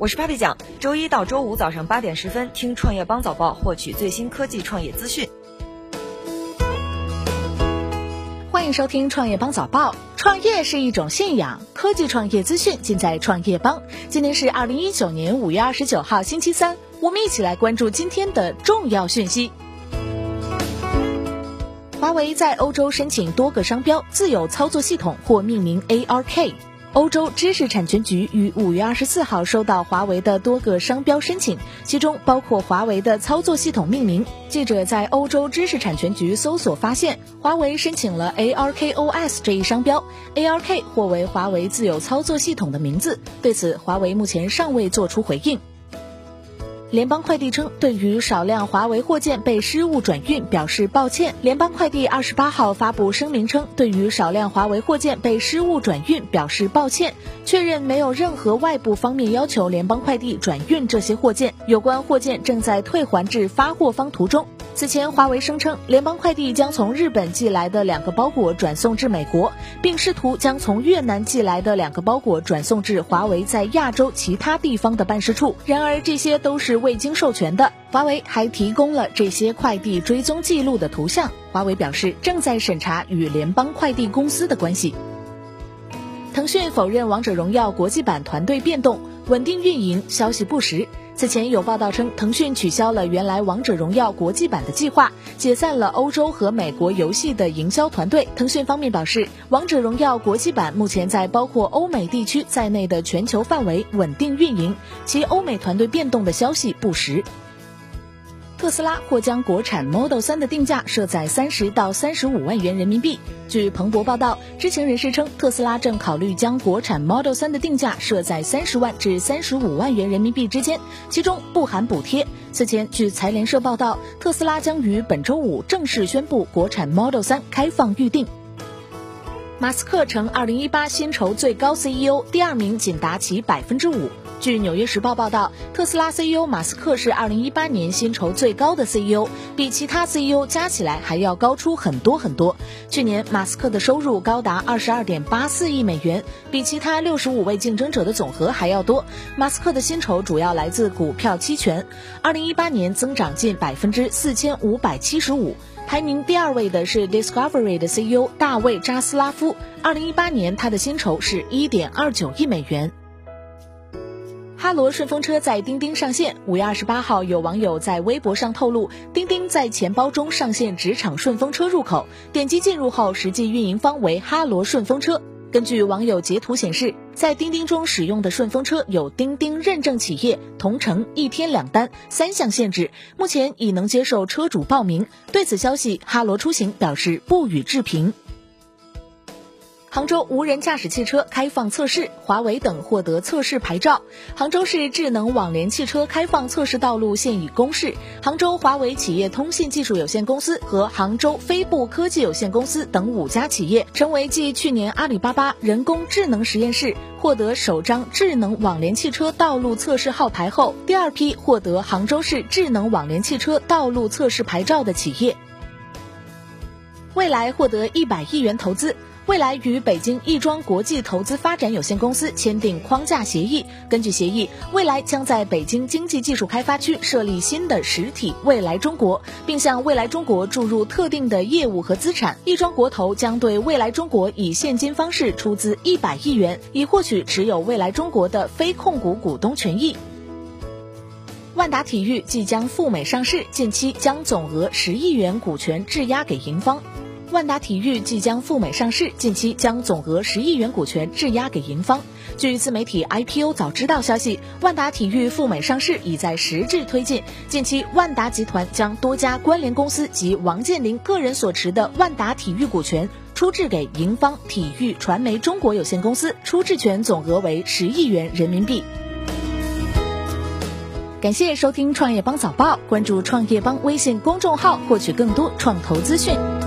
我是 Papi 酱，周一到周五早上八点十分听创业邦早报，获取最新科技创业资讯。欢迎收听创业邦早报。创业是一种信仰，科技创业资讯尽在创业邦。今天是二零一九年五月二十九号，星期三，我们一起来关注今天的重要讯息。华为在欧洲申请多个商标自有操作系统或命名 ARK。欧洲知识产权局于五月二十四号收到华为的多个商标申请，其中包括华为的操作系统命名。记者在欧洲知识产权局搜索发现，华为申请了 ARKOS 这一商标，ARK 或为华为自有操作系统的名字。对此，华为目前尚未作出回应。联邦快递称，对于少量华为货件被失误转运表示抱歉。联邦快递二十八号发布声明称，对于少量华为货件被失误转运表示抱歉，确认没有任何外部方面要求联邦快递转运这些货件，有关货件正在退还至发货方途中。此前，华为声称联邦快递将从日本寄来的两个包裹转送至美国，并试图将从越南寄来的两个包裹转送至华为在亚洲其他地方的办事处。然而，这些都是未经授权的。华为还提供了这些快递追踪记录的图像。华为表示正在审查与联邦快递公司的关系。腾讯否认《王者荣耀》国际版团队变动，稳定运营，消息不实。此前有报道称，腾讯取消了原来《王者荣耀》国际版的计划，解散了欧洲和美国游戏的营销团队。腾讯方面表示，《王者荣耀》国际版目前在包括欧美地区在内的全球范围稳定运营，其欧美团队变动的消息不实。特斯拉或将国产 Model 3的定价设在三十到三十五万元人民币。据彭博报道，知情人士称，特斯拉正考虑将国产 Model 3的定价设在三十万至三十五万元人民币之间，其中不含补贴。此前，据财联社报道，特斯拉将于本周五正式宣布国产 Model 3开放预定。马斯克成二零一八薪酬最高 CEO，第二名仅达其百分之五。据《纽约时报》报道，特斯拉 CEO 马斯克是2018年薪酬最高的 CEO，比其他 CEO 加起来还要高出很多很多。去年，马斯克的收入高达22.84亿美元，比其他65位竞争者的总和还要多。马斯克的薪酬主要来自股票期权，2018年增长近百分之4575。排名第二位的是 Discovery 的 CEO 大卫扎斯拉夫，2018年他的薪酬是1.29亿美元。哈罗顺风车在钉钉上线。五月二十八号，有网友在微博上透露，钉钉在钱包中上线职场顺风车入口，点击进入后，实际运营方为哈罗顺风车。根据网友截图显示，在钉钉中使用的顺风车有钉钉认证企业、同城、一天两单三项限制，目前已能接受车主报名。对此消息，哈罗出行表示不予置评。杭州无人驾驶汽车开放测试，华为等获得测试牌照。杭州市智能网联汽车开放测试道路现已公示，杭州华为企业通信技术有限公司和杭州飞步科技有限公司等五家企业，成为继去年阿里巴巴人工智能实验室获得首张智能网联汽车道路测试号牌后，第二批获得杭州市智能网联汽车道路测试牌照的企业。未来获得一百亿元投资。未来与北京亦庄国际投资发展有限公司签订框架协议。根据协议，未来将在北京经济技术开发区设立新的实体未来中国，并向未来中国注入特定的业务和资产。亦庄国投将对未来中国以现金方式出资一百亿元，以获取持有未来中国的非控股股东权益。万达体育即将赴美上市，近期将总额十亿元股权质押给盈方。万达体育即将赴美上市，近期将总额十亿元股权质押给盈方。据自媒体 IPO 早知道消息，万达体育赴美上市已在实质推进。近期，万达集团将多家关联公司及王健林个人所持的万达体育股权出质给盈方体育传媒中国有限公司，出质权总额为十亿元人民币。感谢收听创业邦早报，关注创业邦微信公众号，获取更多创投资讯。